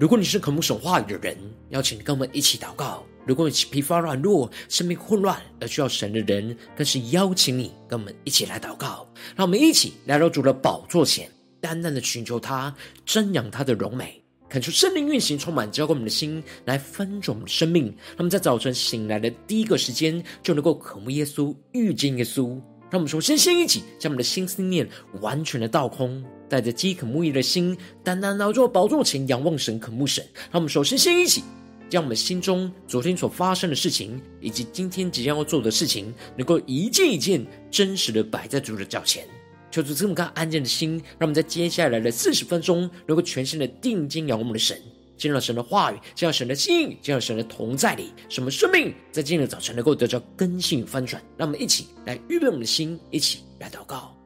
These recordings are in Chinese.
如果你是渴慕神话语的人，邀请跟我们一起祷告；如果你是疲乏软弱、生命混乱而需要神的人，更是邀请你跟我们一起来祷告。让我们一起来到主的宝座前，单单的寻求他，瞻仰他的荣美，恳求圣灵运行，充满浇灌我们的心，来分盛我们生命。让我们在早晨醒来的第一个时间，就能够渴慕耶稣，遇见耶稣。让我们首先先一起将我们的心思念完全的倒空，带着饥渴慕义的心，单单来到宝座前仰望神、渴慕神。让我们首先先一起将我们心中昨天所发生的事情，以及今天即将要做的事情，能够一件一件真实的摆在主的脚前。求主赐我们安静的心，让我们在接下来的四十分钟，能够全心的定睛仰望我们的神。进入到神的话语，进入神的心，进入神的同在里，什么生命在今日早晨能够得到根性翻转？让我们一起来预备我们的心，一起来祷告。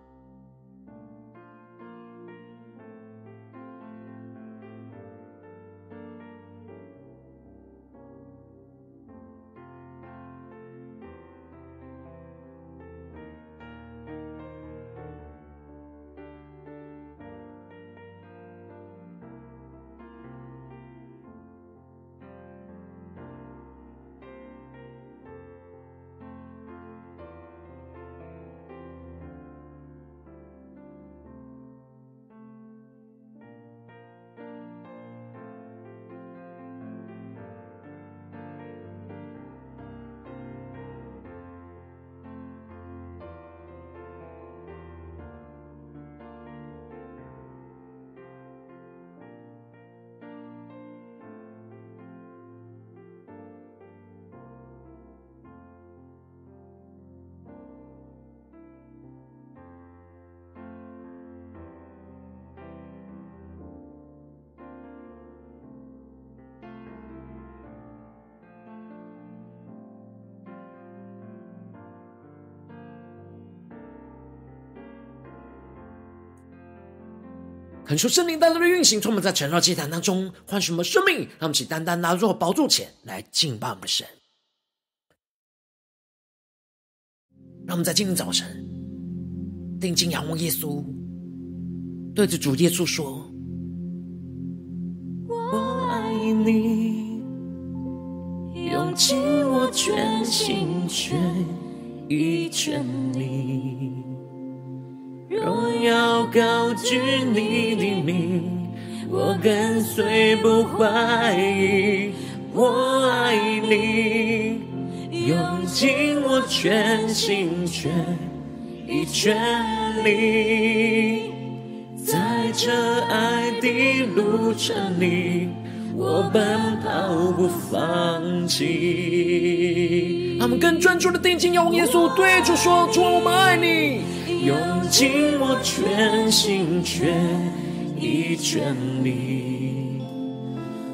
恳求圣灵单单的运行，充满在晨祷祭坛当中，唤醒我们生命，让我们起单单拿入宝座前来敬拜我们的神。让我们在今天早晨定睛仰望耶稣，对着主耶稣说：“我爱你，用尽我全心全意全力。”荣耀高举你的名，我跟随不怀疑。我爱你，用尽我全心全意全力，在这爱的路程里，我奔跑不放弃。他们更专注的定睛仰望耶稣，对主说：主，我们爱你。用尽我全心全意全力，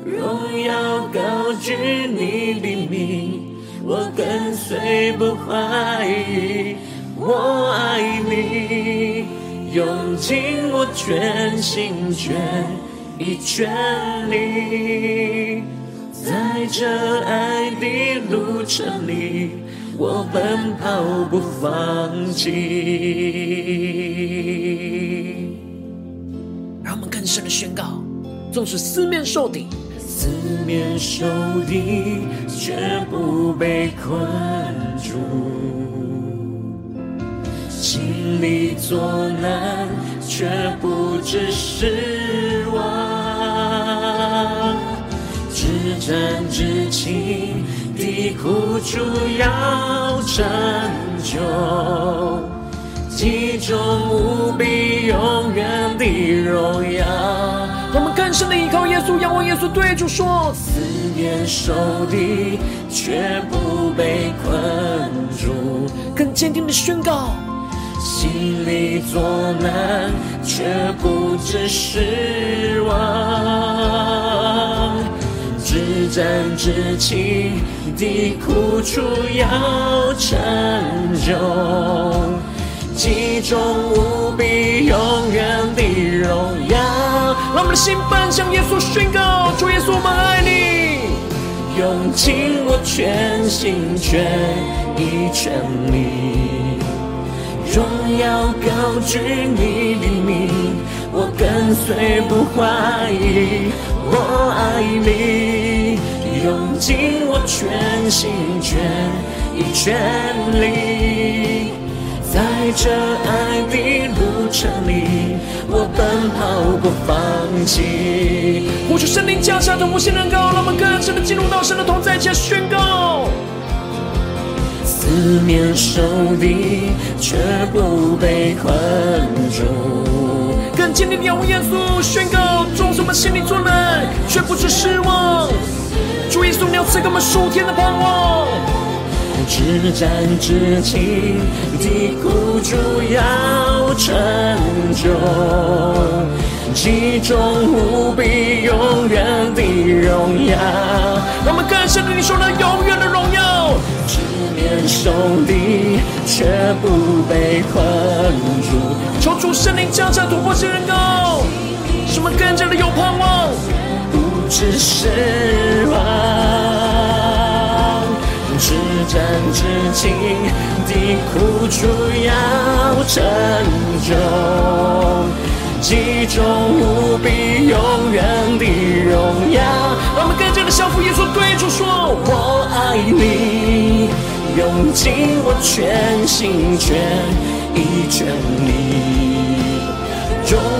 荣耀高举你的名，我跟随不怀疑。我爱你，用尽我全心全意全力，在这爱的路程里。我奔跑不放弃，让我们更深的宣告：纵使四面受敌，四面受敌绝不被困住；经历作难却不致失望，至战至情。的苦楚要成就，极重无比永远的荣耀。我们更深的依靠耶稣，仰望耶稣，对主说：思念受敌却不被困住，更坚定的宣告：心里作难却不致失望。至战至情的苦楚要成就，其中无比永远的荣耀。让我们的心奔向耶稣，宣告：主耶稣，我们爱你，用尽我全心全意全力，荣耀高举你的名，我跟随不怀疑。我爱你，用尽我全心全意全力，在这爱的路程里，我奔跑不放弃。呼求圣灵降下，同步性能高，让我们更深的进入到神的同在，加宣告。四面受敌，却不被困住。更坚定的仰望耶稣，宣告：纵使我们心里作难，却不是失望。主耶稣，你要赐给我们数天的盼望。至战至轻的苦主要成就，其中无比永远的荣耀。我们更深的领受那永远的荣耀。受敌却不被困住，求主圣灵降下突破性人高，使我们更加的有盼望，不致失望。至暂至轻的苦楚要成就，其中无比永远的荣耀。让我们更加的降服耶稣，对主说：我爱你。用尽我全心全意全力，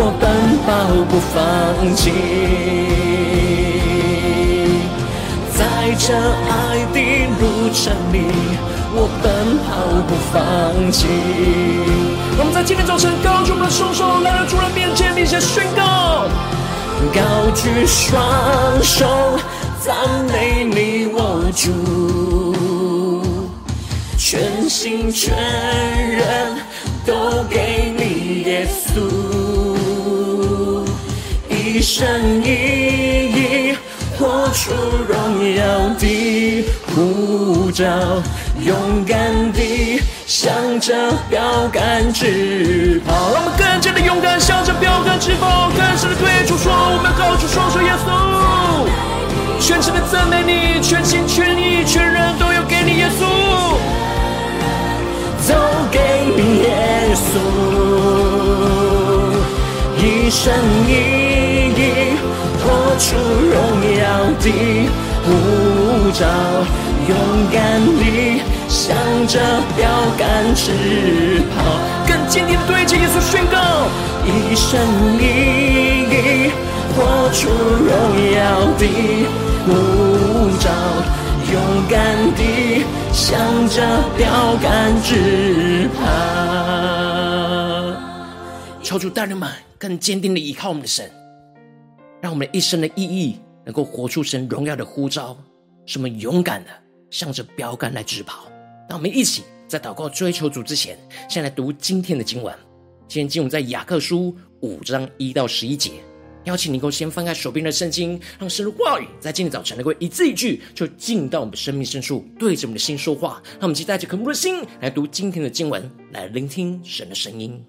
我奔跑不放弃。在这爱的路程里，我奔跑不放弃。我们在今天早晨高举我们的双手，来到主人面前，并且宣告：高举双手，赞美你，我主，全心全人。都给你耶稣，一生一意活出荣耀的呼召，勇敢地向着标杆直跑。让我们更加的勇敢，向着标杆直跑，更深的对主说：我们高举双手，耶稣，全心的赞美你，全心全意全人都要给你耶稣。都给你耶稣，一生一出荣耀的呼召，勇敢地向着标杆直跑，更坚定地对着耶稣宣告，一生一义活出荣耀的呼召。勇敢地向着标杆直跑，求主大人们更坚定地依靠我们的神，让我们一生的意义能够活出神荣耀的呼召，使我们勇敢的向着标杆来直跑。让我们一起在祷告追求主之前，先来读今天的经文。今天经文在雅各书五章一到十一节。邀请你能够先翻开手边的圣经，让神的话语在今天早晨能够一字一句，就进到我们生命深处，对着我们的心说话。让我们期待着渴慕的心来读今天的经文，来聆听神的声音。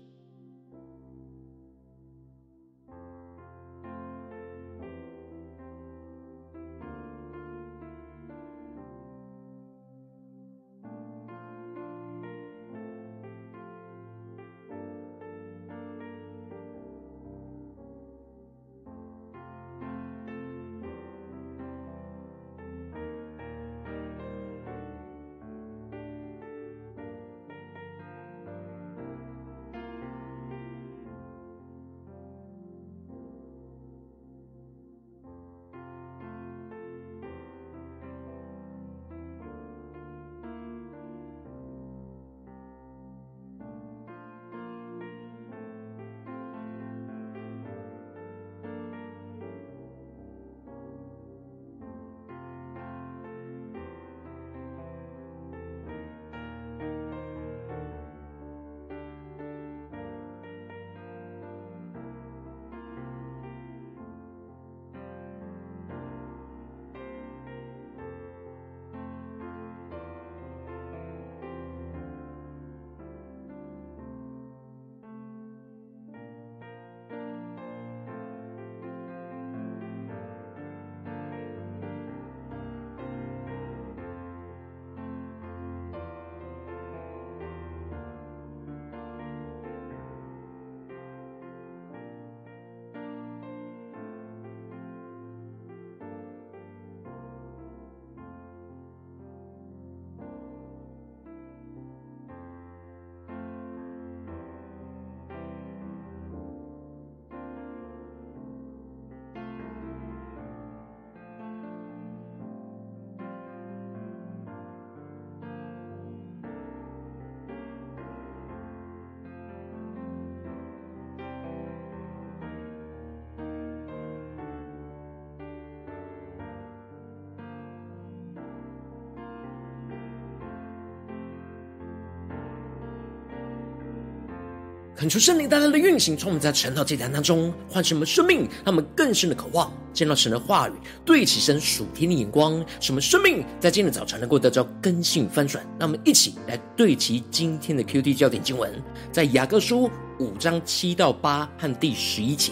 恳求圣灵带来的运行，从我们在晨祷祭坛当中唤醒我们生命，让我们更深的渴望见到神的话语，对齐神属天的眼光，使我们生命在今天的早晨能够得到更新翻转。让我们一起来对齐今天的 QT 焦点经文，在雅各书五章七到八和第十一节：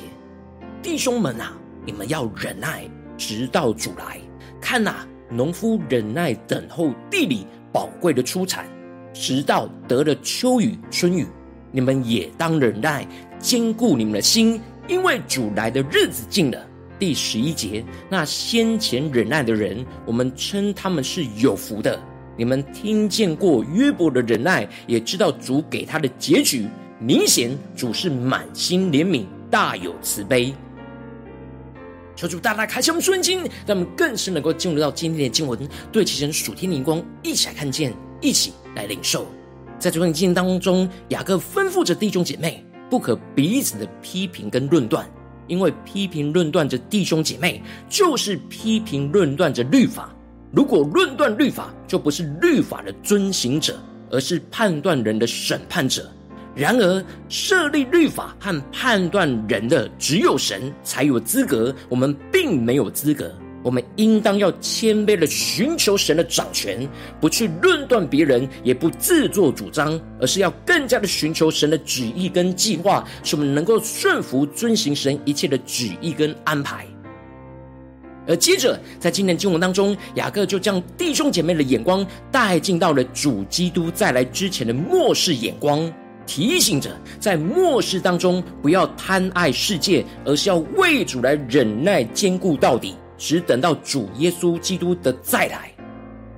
弟兄们啊，你们要忍耐，直到主来。看呐，农夫忍耐等候地里宝贵的出产，直到得了秋雨春雨。你们也当忍耐，坚固你们的心，因为主来的日子近了。第十一节，那先前忍耐的人，我们称他们是有福的。你们听见过约伯的忍耐，也知道主给他的结局。明显主是满心怜悯，大有慈悲。求主大大开启我们顺经，让我们更是能够进入到今天的经文，对齐神属天灵光，一起来看见，一起来领受。在这段经当中，雅各吩咐着弟兄姐妹不可彼此的批评跟论断，因为批评论断着弟兄姐妹，就是批评论断着律法。如果论断律法，就不是律法的遵行者，而是判断人的审判者。然而，设立律法和判断人的，只有神才有资格，我们并没有资格。我们应当要谦卑的寻求神的掌权，不去论断别人，也不自作主张，而是要更加的寻求神的旨意跟计划，使我们能够顺服遵行神一切的旨意跟安排。而接着，在今天经文当中，雅各就将弟兄姐妹的眼光带进到了主基督再来之前的末世眼光，提醒着在末世当中不要贪爱世界，而是要为主来忍耐坚固到底。只等到主耶稣基督的再来，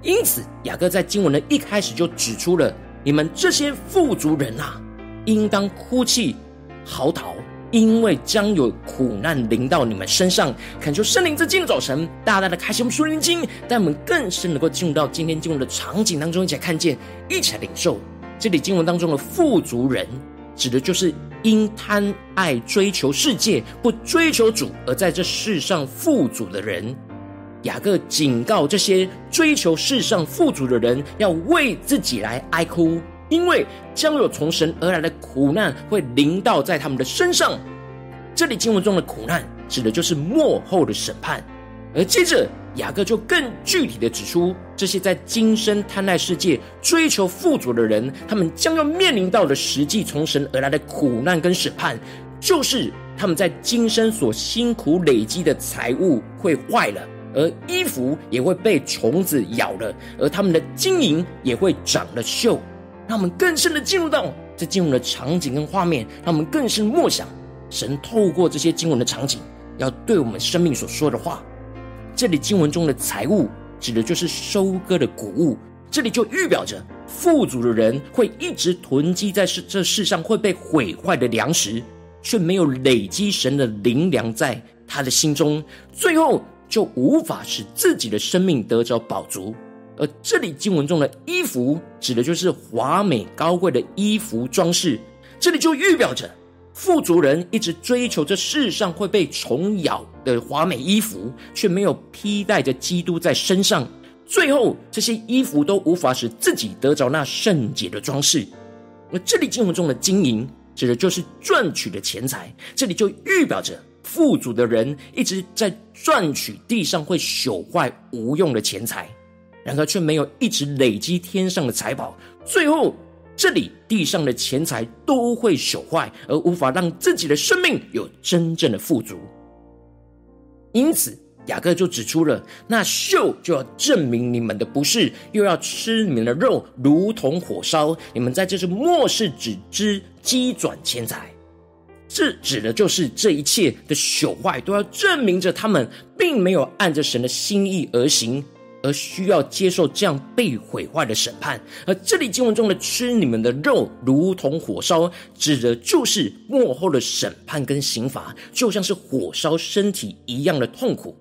因此雅各在经文的一开始就指出了：你们这些富足人啊，应当哭泣嚎啕，因为将有苦难临到你们身上。恳求圣灵之今天早晨大大的开启我们属灵经，让我们更深能够进入到今天经文的场景当中，一起来看见，一起来领受这里经文当中的富足人。指的就是因贪爱追求世界，不追求主，而在这世上富足的人。雅各警告这些追求世上富足的人，要为自己来哀哭，因为将有从神而来的苦难会临到在他们的身上。这里经文中的苦难，指的就是末后的审判。而接着，雅各就更具体的指出，这些在今生贪爱世界、追求富足的人，他们将要面临到的实际从神而来的苦难跟审判，就是他们在今生所辛苦累积的财物会坏了，而衣服也会被虫子咬了，而他们的金银也会长了锈。让我们更深的进入到这经文的场景跟画面，让我们更深默想神透过这些经文的场景，要对我们生命所说的话。这里经文中的财物，指的就是收割的谷物。这里就预表着富足的人会一直囤积在世这世上会被毁坏的粮食，却没有累积神的灵粮在他的心中，最后就无法使自己的生命得着饱足。而这里经文中的衣服，指的就是华美高贵的衣服装饰。这里就预表着。富足人一直追求这世上会被虫咬的华美衣服，却没有披戴着基督在身上，最后这些衣服都无法使自己得着那圣洁的装饰。而这里经文中的金银，指的就是赚取的钱财，这里就预表着富足的人一直在赚取地上会朽坏无用的钱财，然而却没有一直累积天上的财宝，最后。这里地上的钱财都会朽坏，而无法让自己的生命有真正的富足。因此，雅各就指出了，那秀就要证明你们的不是，又要吃你们的肉，如同火烧。你们在这是末世只知积转钱财，这指的就是这一切的朽坏，都要证明着他们并没有按着神的心意而行。而需要接受这样被毁坏的审判，而这里经文中的吃你们的肉，如同火烧，指的就是末后的审判跟刑罚，就像是火烧身体一样的痛苦。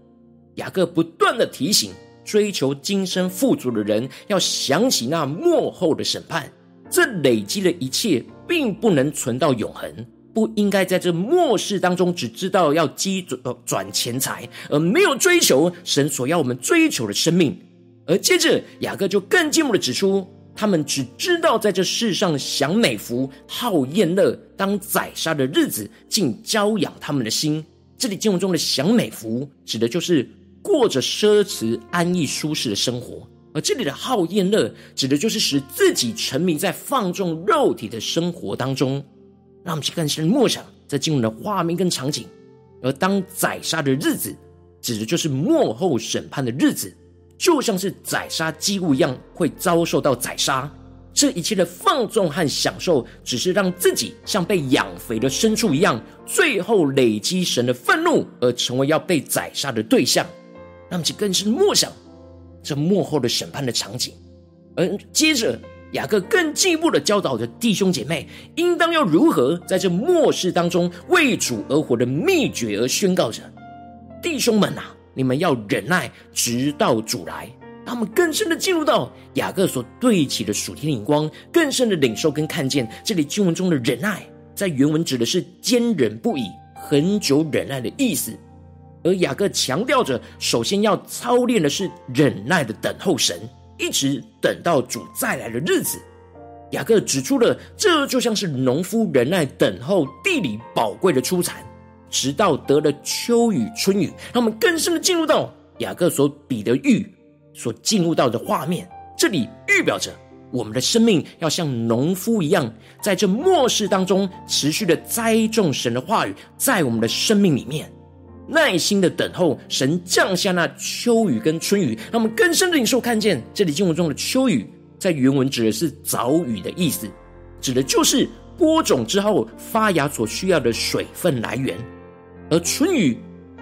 雅各不断的提醒，追求今生富足的人，要想起那末后的审判，这累积的一切，并不能存到永恒。不应该在这末世当中只知道要积转转钱财，而没有追求神所要我们追求的生命。而接着雅各就更进一步的指出，他们只知道在这世上享美福、好宴乐，当宰杀的日子，竟骄养他们的心。这里经文中的享美福，指的就是过着奢侈、安逸、舒适的生活。而这里的好宴乐，指的就是使自己沉迷在放纵肉体的生活当中。让我们去更深默想这经文的画面跟场景。而当宰杀的日子，指的就是末后审判的日子，就像是宰杀祭物一样，会遭受到宰杀。这一切的放纵和享受，只是让自己像被养肥的牲畜一样，最后累积神的愤怒，而成为要被宰杀的对象。让我们去更深默想。这末后的审判的场景，而接着雅各更进一步的教导着弟兄姐妹，应当要如何在这末世当中为主而活的秘诀，而宣告着：弟兄们啊，你们要忍耐，直到主来。他们更深的进入到雅各所对齐的属天灵光，更深的领受跟看见这里经文中的忍耐，在原文指的是坚忍不已、恒久忍耐的意思。而雅各强调着，首先要操练的是忍耐的等候神，一直等到主再来的日子。雅各指出了，这就像是农夫忍耐等候地里宝贵的出产，直到得了秋雨春雨。让我们更深的进入到雅各所比的喻，所进入到的画面，这里预表着我们的生命要像农夫一样，在这末世当中持续的栽种神的话语，在我们的生命里面。耐心的等候神降下那秋雨跟春雨，让我们更深的领受看见，这里经文中的秋雨，在原文指的是早雨的意思，指的就是播种之后发芽所需要的水分来源；而春雨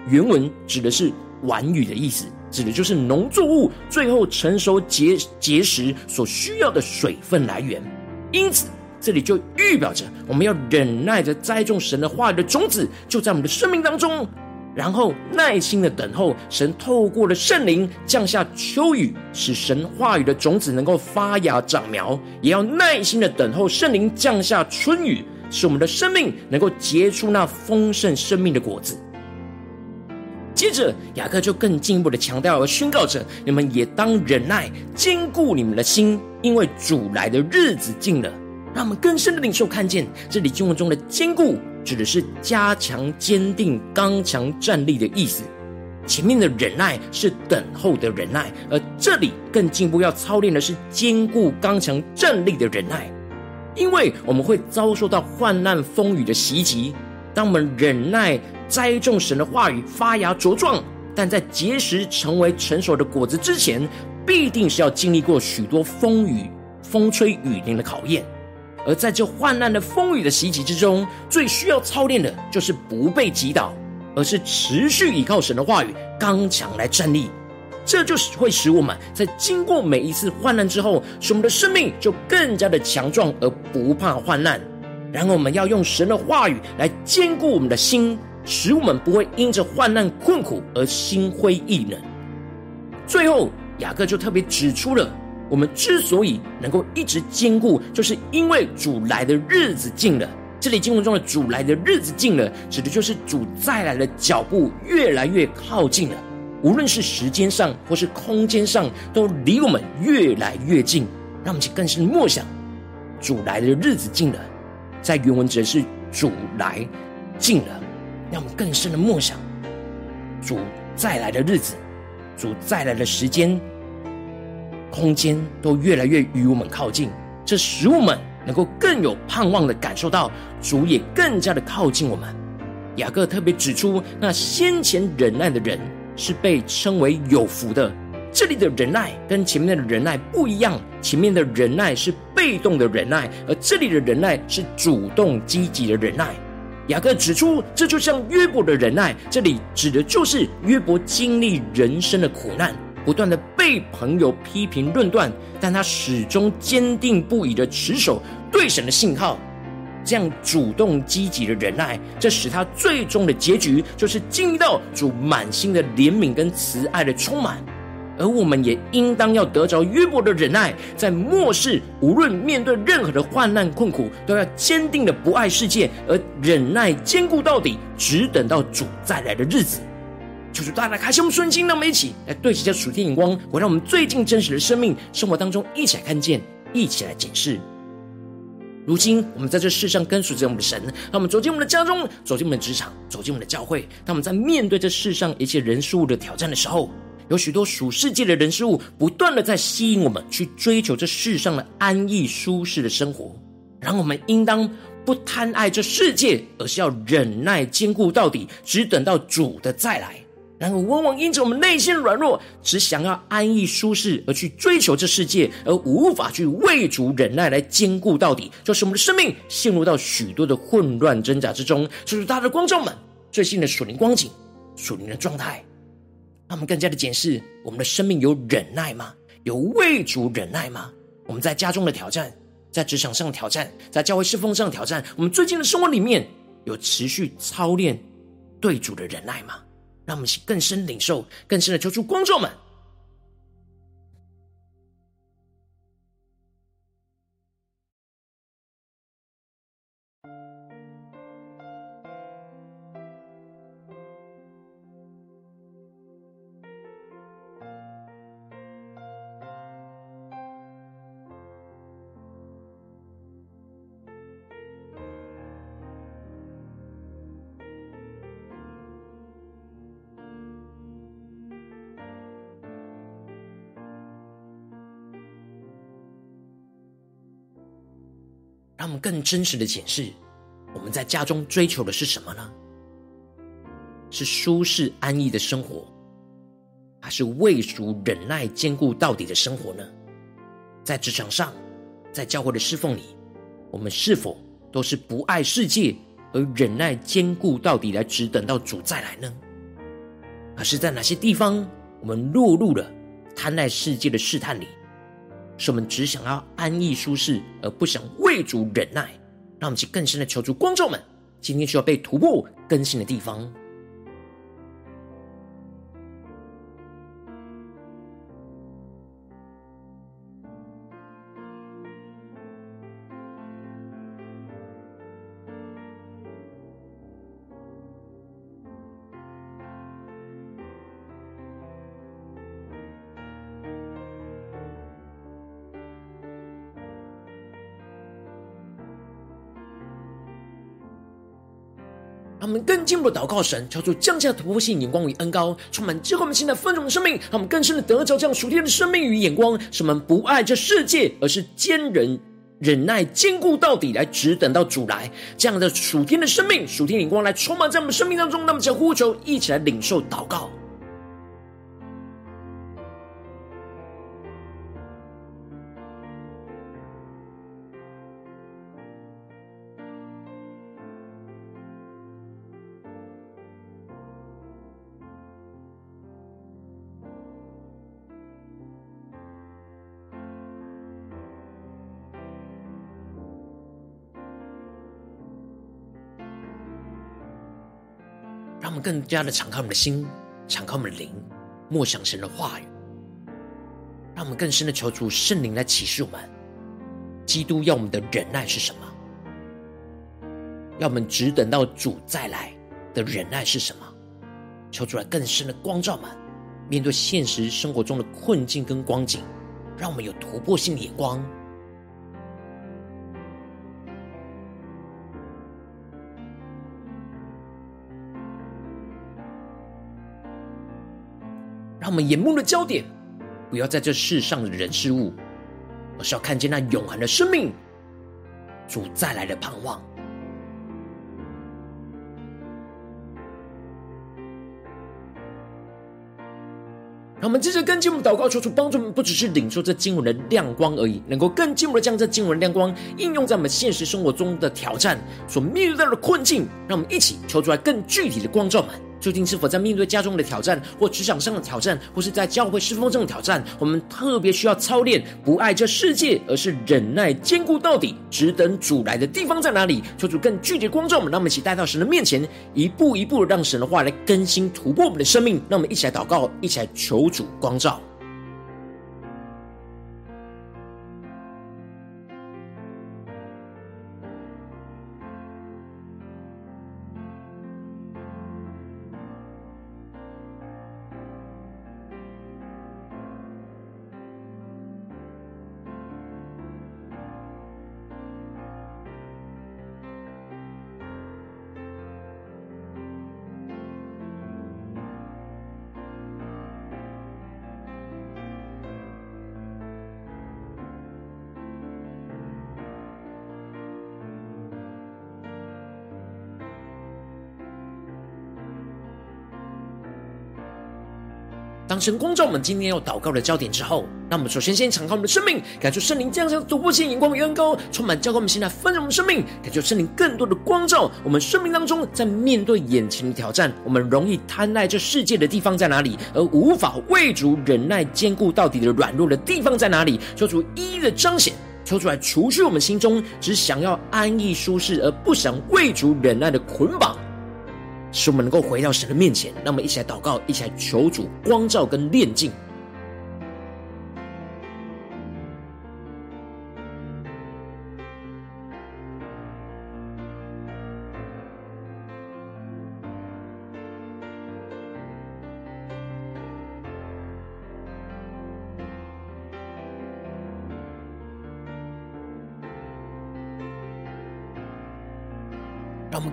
原文指的是晚雨的意思，指的就是农作物最后成熟结结实所需要的水分来源。因此，这里就预表着我们要忍耐着栽种神的话语的种子，就在我们的生命当中。然后耐心的等候神透过了圣灵降下秋雨，使神话语的种子能够发芽长苗；也要耐心的等候圣灵降下春雨，使我们的生命能够结出那丰盛生命的果子。接着雅各就更进一步的强调和宣告着：你们也当忍耐，坚固你们的心，因为主来的日子近了。让我们更深的领受看见这里经文中的坚固。指的是加强、坚定、刚强站立的意思。前面的忍耐是等候的忍耐，而这里更进一步要操练的是坚固、刚强站立的忍耐。因为我们会遭受到患难、风雨的袭击。当我们忍耐栽种神的话语，发芽茁壮，但在结实成为成熟的果子之前，必定是要经历过许多风雨、风吹雨淋的考验。而在这患难的风雨的袭击之中，最需要操练的就是不被击倒，而是持续依靠神的话语，刚强来站立。这就是会使我们在经过每一次患难之后，使我们的生命就更加的强壮，而不怕患难。然后我们要用神的话语来坚固我们的心，使我们不会因着患难困苦而心灰意冷。最后，雅各就特别指出了。我们之所以能够一直坚固，就是因为主来的日子近了。这里经文中的“主来的日子近了”，指的就是主再来的脚步越来越靠近了。无论是时间上或是空间上，都离我们越来越近。让我们去更深的默想，主来的日子近了，在原文指的是主来近了。让我们更深的默想，主再来的日子，主再来的时间。空间都越来越与我们靠近，这使我们能够更有盼望的感受到主也更加的靠近我们。雅各特别指出，那先前忍耐的人是被称为有福的。这里的忍耐跟前面的忍耐不一样，前面的忍耐是被动的忍耐，而这里的忍耐是主动积极的忍耐。雅各指出，这就像约伯的忍耐，这里指的就是约伯经历人生的苦难。不断的被朋友批评论断，但他始终坚定不移的持守对神的信号，这样主动积极的忍耐，这使他最终的结局就是经历到主满心的怜悯跟慈爱的充满。而我们也应当要得着约伯的忍耐，在末世无论面对任何的患难困苦，都要坚定的不爱世界，而忍耐坚固到底，只等到主再来的日子。求主大大开心我们顺心，让我们一起来对齐这属天眼光，我让我们最近真实的生命生活当中一起来看见，一起来检视。如今我们在这世上跟随着我们的神，让我们走进我们的家中，走进我们的职场，走进我们的教会。当我们在面对这世上一切人事物的挑战的时候，有许多属世界的人事物不断的在吸引我们去追求这世上的安逸舒适的生活。然后我们应当不贪爱这世界，而是要忍耐坚固到底，只等到主的再来。然而，往往因着我们内心软弱，只想要安逸舒适，而去追求这世界，而无法去为主忍耐来坚固到底，就是我们的生命陷入到许多的混乱挣扎之中。就是大的观众们最新的属灵光景、属灵的状态，他们更加的检视我们的生命有忍耐吗？有为主忍耐吗？我们在家中的挑战，在职场上的挑战，在教会侍奉上的挑战，我们最近的生活里面有持续操练对主的忍耐吗？让我们更深领受，更深的求助光照们。让我们更真实的检视，我们在家中追求的是什么呢？是舒适安逸的生活，还是未熟忍耐坚固到底的生活呢？在职场上，在教会的侍奉里，我们是否都是不爱世界而忍耐坚固到底，来只等到主再来呢？可是在哪些地方，我们落入了贪爱世界的试探里？是我们只想要安逸舒适，而不想为主忍耐。让我们去更深的求助观众们，今天需要被突破更新的地方。进一步的祷告神，超出降下突破性眼光与恩膏，充满智慧我们现在丰盛的生命，让我们更深的得着这样属天的生命与眼光，使我们不爱这世界，而是坚忍忍耐坚固到底，来只等到主来。这样的属天的生命、属天眼光来充满在我们生命当中，那么就呼求一起来领受祷告。更加的敞开我们的心，敞开我们的灵，默想神的话语。让我们更深的求主圣灵来启示我们，基督要我们的忍耐是什么？要我们只等到主再来的忍耐是什么？求主来更深的光照们，面对现实生活中的困境跟光景，让我们有突破性的眼光。让我们眼目的焦点，不要在这世上的人事物，而是要看见那永恒的生命，主再来的盼望。让我们接着跟进我们祷告，求主帮助我们，不只是领受这经文的亮光而已，能够更进一步的将这经文的亮光应用在我们现实生活中的挑战所面对到的困境。让我们一起求出来更具体的光照们。究竟是否在面对家中的挑战，或职场上的挑战，或是在教会侍奉中的挑战，我们特别需要操练不爱这世界，而是忍耐坚固到底，只等主来的地方在哪里？求主更具体的光照我们，让我们一起带到神的面前，一步一步让神的话来更新突破我们的生命。让我们一起来祷告，一起来求主光照。神光照我们今天要祷告的焦点之后，那我们首先先敞开我们的生命，感受圣灵降下突破性眼光与恩膏，充满教灌我们现在丰盛我们生命，感受圣灵更多的光照。我们生命当中，在面对眼前的挑战，我们容易贪爱这世界的地方在哪里，而无法为主忍耐坚固到底的软弱的地方在哪里？求主一一的彰显，求出来除去我们心中只想要安逸舒适而不想为主忍耐的捆绑。使我们能够回到神的面前，那么一起来祷告，一起来求主光照跟炼净。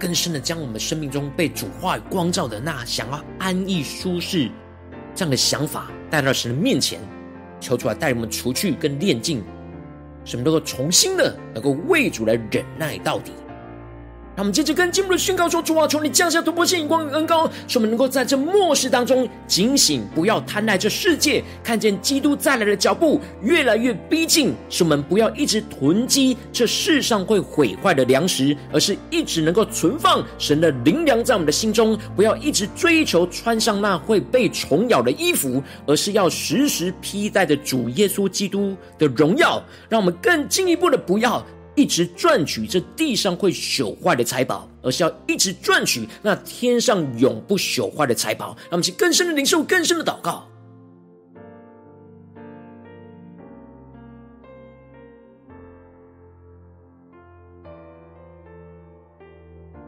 更深的将我们生命中被主话语光照的那想要安逸舒适这样的想法带到神的面前，求出来带我们除去跟炼净，使我们能够重新的能够为主来忍耐到底。让我们接着跟经文的宣告说：“主啊，求你降下突破性眼光与恩膏，使我们能够在这末世当中警醒，不要贪爱这世界，看见基督再来的脚步越来越逼近。使我们不要一直囤积这世上会毁坏的粮食，而是一直能够存放神的灵粮在我们的心中。不要一直追求穿上那会被虫咬的衣服，而是要时时披戴着主耶稣基督的荣耀。让我们更进一步的不要。”一直赚取这地上会朽坏的财宝，而是要一直赚取那天上永不朽坏的财宝。让我们去更深的领受，更深的祷告，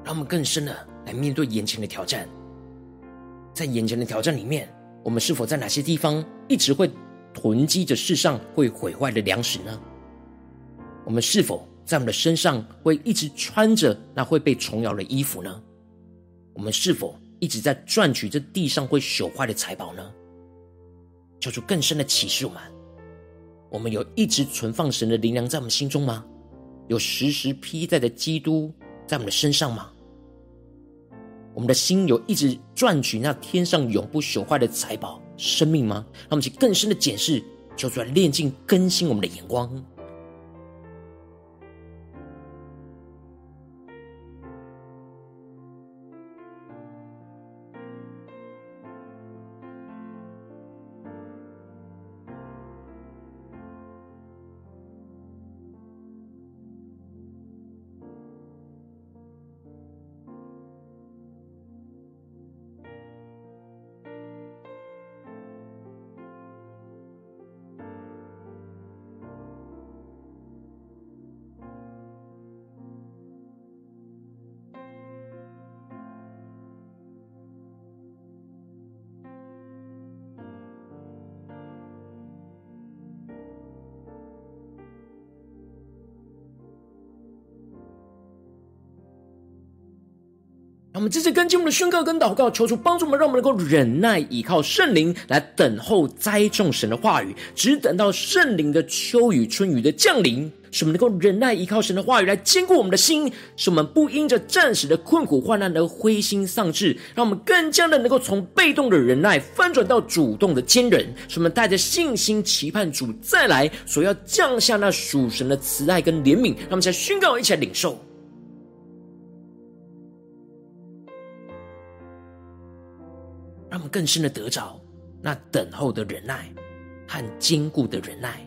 让我们更深的来面对眼前的挑战。在眼前的挑战里面，我们是否在哪些地方一直会囤积着世上会毁坏的粮食呢？我们是否？在我们的身上会一直穿着那会被虫咬的衣服呢？我们是否一直在赚取这地上会朽坏的财宝呢？求主更深的启示我们：我们有一直存放神的灵粮在我们心中吗？有时时披戴的基督在我们的身上吗？我们的心有一直赚取那天上永不朽坏的财宝生命吗？让我们去更深的检视，求主来炼净更新我们的眼光。我们这次跟进我们的宣告跟祷告，求主帮助我们，让我们能够忍耐，依靠圣灵来等候栽种神的话语，只等到圣灵的秋雨春雨的降临，使我们能够忍耐，依靠神的话语来坚固我们的心，使我们不因着暂时的困苦患难而灰心丧志，让我们更加的能够从被动的忍耐翻转到主动的坚忍，使我们带着信心期盼主再来所要降下那属神的慈爱跟怜悯，让我们在宣告，一起来领受。更深的得着那等候的忍耐和坚固的忍耐。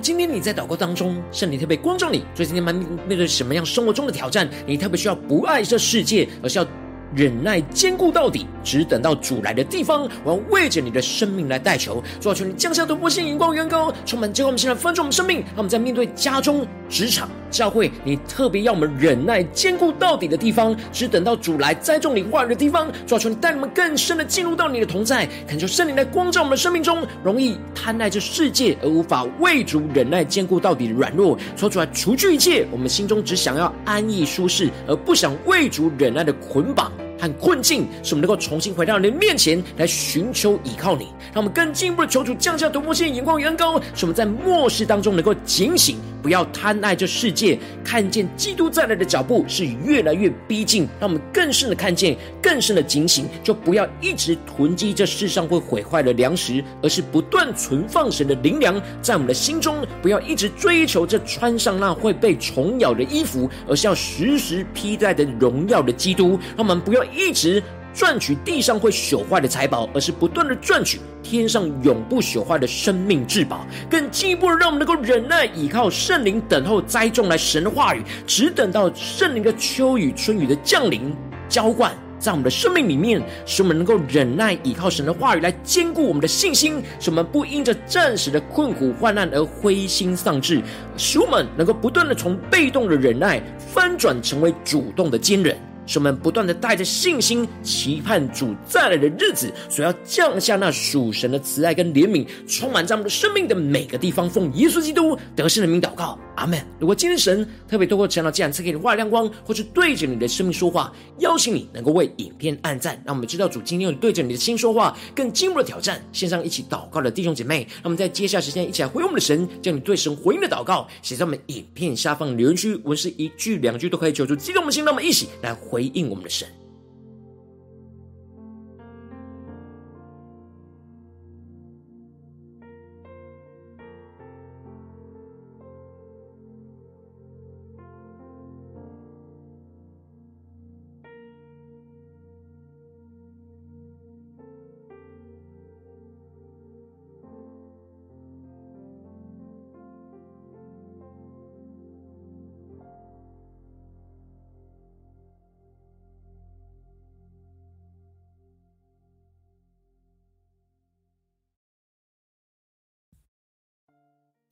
今天你在祷告当中，圣灵特别光照你，所以今天面面对什么样生活中的挑战，你特别需要不爱这世界，而是要忍耐坚固到底，只等到主来的地方。我要为着你的生命来代求，主啊，求你降下突破性眼光，远高，充满，结果我们现在分盛我们生命，让我们在面对家中、职场、教会，你特别要我们忍耐坚固到底的地方，只等到主来栽种你话语的地方。主啊，求你带我们更深的进入到你的同在，恳求圣灵来光照我们的生命中，容易贪爱这世界而无法为主忍耐坚固到底的软弱，说出来除去一切我们心中只想要安逸舒适而不想为主忍耐的捆绑和困境，使我们能够重新回到你的面前来寻求依靠你，让我们更进一步的求主降下突破性眼光，远高，使我们在末世当中能够警醒，不要贪爱这世界，看见基督再来的脚步是越来越逼近，让我们更深的看见，更深的警醒，就不要一直囤积这世上会毁坏的粮食，而是不断存放神的灵粮在我们的心中，不要一直追求这穿上那会被虫咬的衣服，而是要时时披戴的荣耀的基督，让我们不要。一直赚取地上会朽坏的财宝，而是不断的赚取天上永不朽坏的生命至宝。更进一步的，让我们能够忍耐，依靠圣灵，等候栽种来神的话语，只等到圣灵的秋雨春雨的降临浇灌在我们的生命里面，使我们能够忍耐，依靠神的话语来坚固我们的信心，使我们不因着暂时的困苦患难而灰心丧志，使我们能够不断的从被动的忍耐翻转成为主动的坚忍。使我们不断的带着信心，期盼主再来的日子，所要降下那属神的慈爱跟怜悯，充满在我们的生命的每个地方。奉耶稣基督得胜的名祷告，阿门。如果今天神特别透过这样的这样赐给你话亮光，或是对着你的生命说话，邀请你能够为影片按赞，让我们知道主今天有对着你的心说话，更进一步的挑战。线上一起祷告的弟兄姐妹，让我们在接下来时间一起来回应我们的神，将你对神回应的祷告写在我们影片下方留言区，文是一句两句都可以，求主激动我们的心，让我们一起来回。回应我们的神。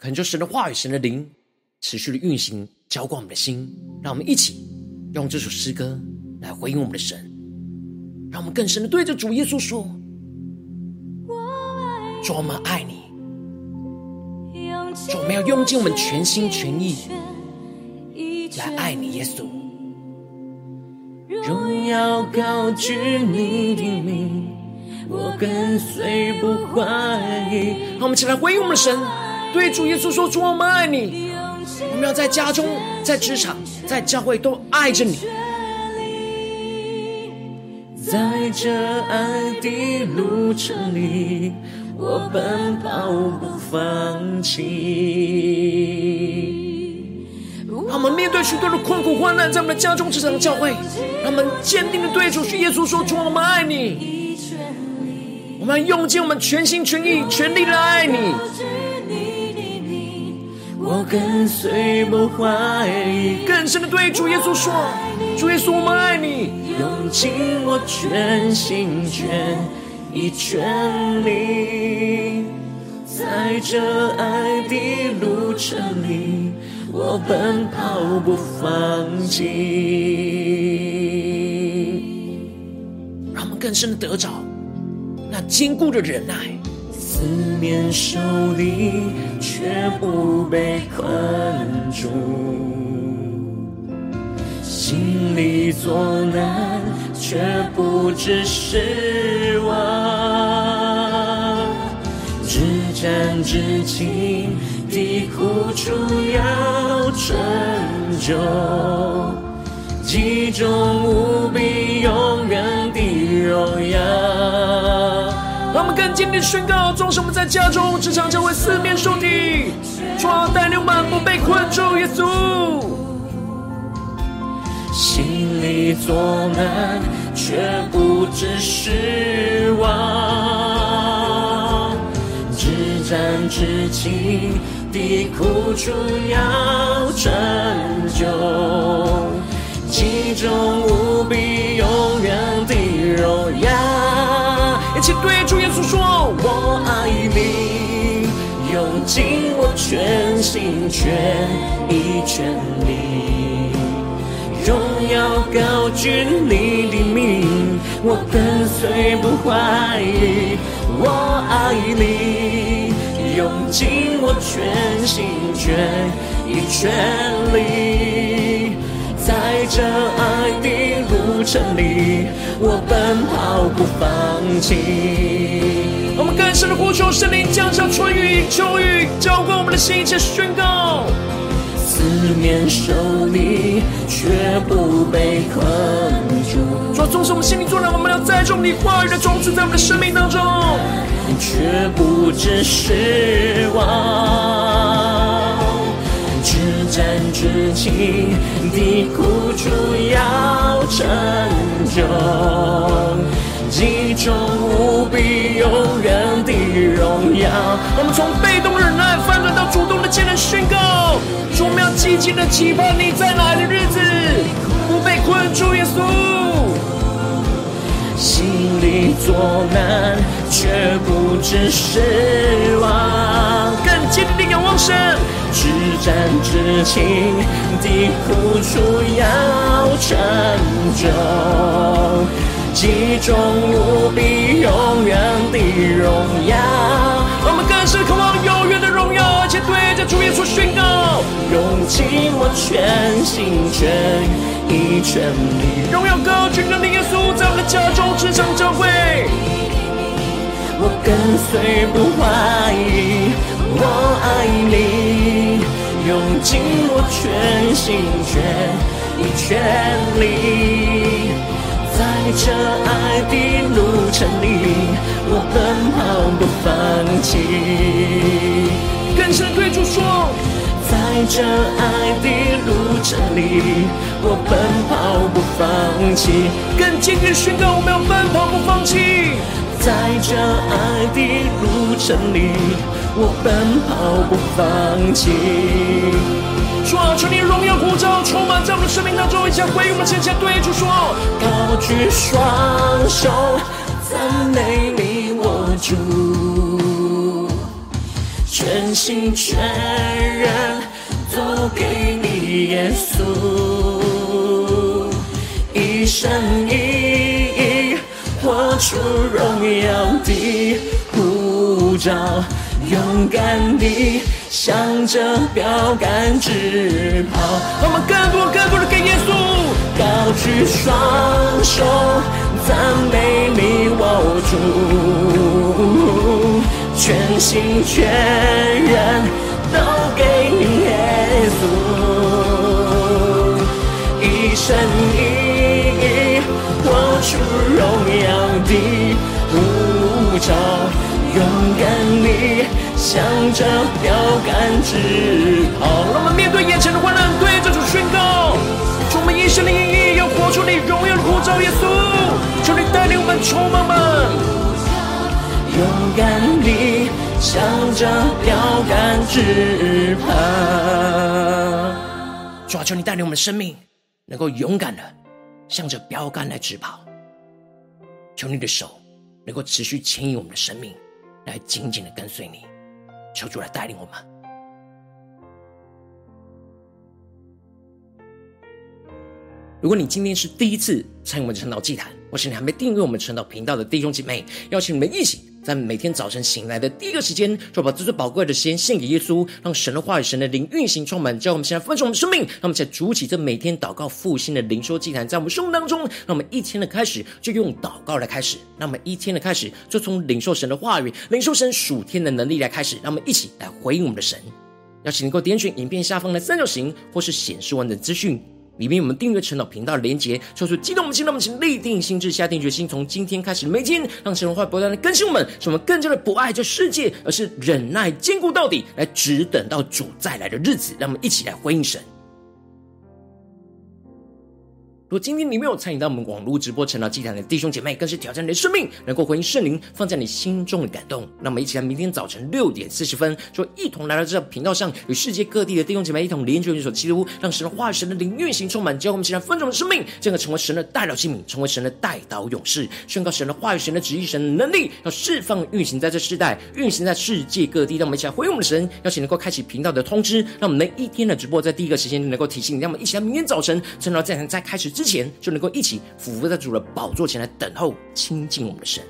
恳求神的话语、神的灵持续的运行，浇灌我们的心。让我们一起用这首诗歌来回应我们的神，让我们更深的对着主耶稣说：“主，我们爱你。主，我们要用尽我们全心全意来爱你，耶稣。荣耀高举你的名，我跟随不怀疑。”让我们一起来回应我们的神。对主耶稣说：“主，我们爱你。我们要在家中、在职场、在教会都爱着你。在这爱的路程里，我奔跑不放弃。让我们面对许多的困苦患难，在我们的家中、职场、教会，让我们坚定的对主耶稣说：主，我们爱你。我们要用尽我们全心全意、全力来爱你。”我跟随不怀疑。更深的对主耶稣说：主耶稣，我们爱你，用尽我全心全意全力，在这爱的路程里，我奔跑不放弃。让我们更深的得着那坚固的忍耐。四面受敌，却不被困住；心里作难，却不致失望。至战至轻的苦楚要拯救，其中无比永远的荣耀。让我们更坚定的宣告：纵使我们在家中、职场、教会四面受敌，主啊，带领我们不被困住。耶稣，心里作难，却不知失望。至战至情的苦楚要拯救，其中无比永远的荣耀。一起对主耶稣说：“我爱你，用尽我全心全意全力，荣耀高举你的名，我跟随不怀疑。我爱你，用尽我全心全意全力，在这爱的路程里。”我奔跑不放弃。我们更深的呼求圣灵降下春雨秋雨，浇灌我们的心，一起宣告。四面受敌，却不被困住。主，纵使我们心里作难，我们要栽种你话语的种子在我们的生命当中，却不致失望。至暂至轻的苦主要拯救，极重无比永远的荣耀。我们从被动忍耐翻转到主动的艰难宣告，说我们要积极的期盼你在哪的日子，不被困住。耶稣，心里作难，却不知失望。更坚定的仰望神。至战至轻的苦楚要拯救，极重无比永远的荣耀。我们更是渴望永远的荣耀，而且对着主耶稣宣告：用尽我全心全意全力，荣耀高举的耶稣，在我的家中、职场、教会，我跟随不怀疑，我爱你。用尽我全心全意全力，在这爱的路程里，我奔跑不放弃。更深对主说，在这爱的路程里，我奔跑不放弃。更坚决宣告，我们要奔跑不放弃。在这爱的路程里，我奔跑不放弃。主啊，求你荣耀呼召，充满在我们生命当中，一起回应我们前前对主说：高举双手，赞美你我主，全心全人都给你耶稣，一生一意。活出荣耀的护照，勇敢地向着标杆直跑。我们更多、更多的给耶稣，高举双手，赞美你我主，全心全人都给稣，一生一意。活出荣耀的呼召，勇敢地向着标杆直跑。让我们面对眼前的患难，对着主宣告：主，我们一生的意义要活出你荣耀的呼召。耶稣，求你带领我们，充满们，勇敢地向着标杆直跑。主啊，求你带领我们的生命，能够勇敢的向着标杆来直跑。求你的手能够持续牵引我们的生命，来紧紧的跟随你。求主来带领我们。如果你今天是第一次参与我们的晨祷祭坛，或是你还没订阅我们晨祷频道的弟兄姐妹，邀请你们一起在每天早晨醒来的第一个时间，就把最最宝贵的时间献给耶稣，让神的话语、神的灵运行充满，叫我们现在丰盛我们生命，让我们在主起这每天祷告复兴的灵修祭坛，在我们生命当中，让我们一天的开始就用祷告来开始，让我们一天的开始就从领受神的话语、领受神属天的能力来开始，让我们一起来回应我们的神。邀请能够点选影片下方的三角形，或是显示完整资讯。里面我们订阅陈老频道连接，说出激动我们心，让我们请立定心智，下定决心，从今天开始每天，让神的话不断的更新我们，使我们更加的不爱这世界，而是忍耐坚固到底，来只等到主再来的日子。让我们一起来回应神。如果今天你没有参与到我们网络直播晨祷祭坛的弟兄姐妹，更是挑战你的生命，能够回应圣灵放在你心中的感动。那么，一起来，明天早晨六点四十分，就一同来到这个频道上，与世界各地的弟兄姐妹一同连接、联手、基督，让神的话语、神的灵运行充满，教我们起来丰盛的生命，进而成为神的代祷器皿，成为神的代祷勇士，宣告神的话语、神的旨意、神的能力，要释放、运行在这世代，运行在世界各地。让我们一起来回应我们的神，邀请能够开启频道的通知，让我们能一天的直播在第一个时间能够提醒你。让我们一起来，明天早晨晨祷祭坛在开始之前，就能够一起俯伏在主的宝座前来等候亲近我们的神。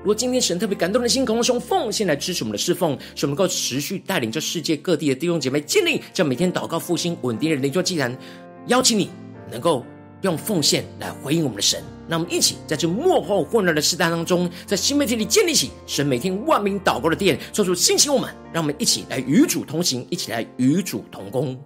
如果今天神特别感动的心，渴望用奉献来支持我们的侍奉，使我们能够持续带领这世界各地的弟兄姐妹建立这每天祷告复兴稳定的灵修祭坛，邀请你能够用奉献来回应我们的神。那我们一起在这幕后混乱的时代当中，在新媒体里建立起神每天万名祷告的殿，做出兴起我们，让我们一起来与主同行，一起来与主同工。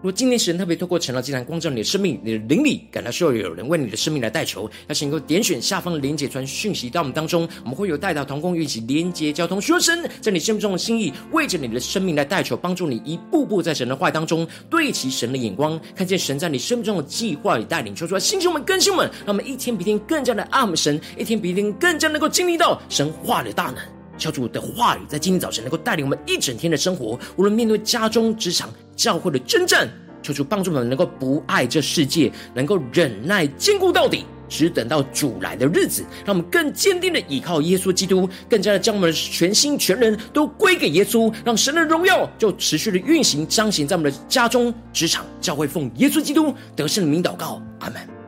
如果今天神特别透过晨祷祭坛光照你的生命，你的灵里感到需要有人为你的生命来代求，邀请能够点选下方的连结传讯息到我们当中，我们会有代祷同工一起连结交通，说神在你生命中的心意，为着你的生命来代求，帮助你一步步在神的话当中对齐神的眼光，看见神在你生命中的计划与带领，说出来，星球们更新们，让我们一天比一天更加的爱们神，一天比一天更加能够经历到神话的大能。求主的话语在今天早晨能够带领我们一整天的生活，无论面对家中、职场、教会的征战，求主帮助我们能够不爱这世界，能够忍耐坚固到底，只等到主来的日子，让我们更坚定的依靠耶稣基督，更加的将我们的全心全人都归给耶稣，让神的荣耀就持续的运行彰显在我们的家中、职场、教会，奉耶稣基督得胜的名祷告，阿门。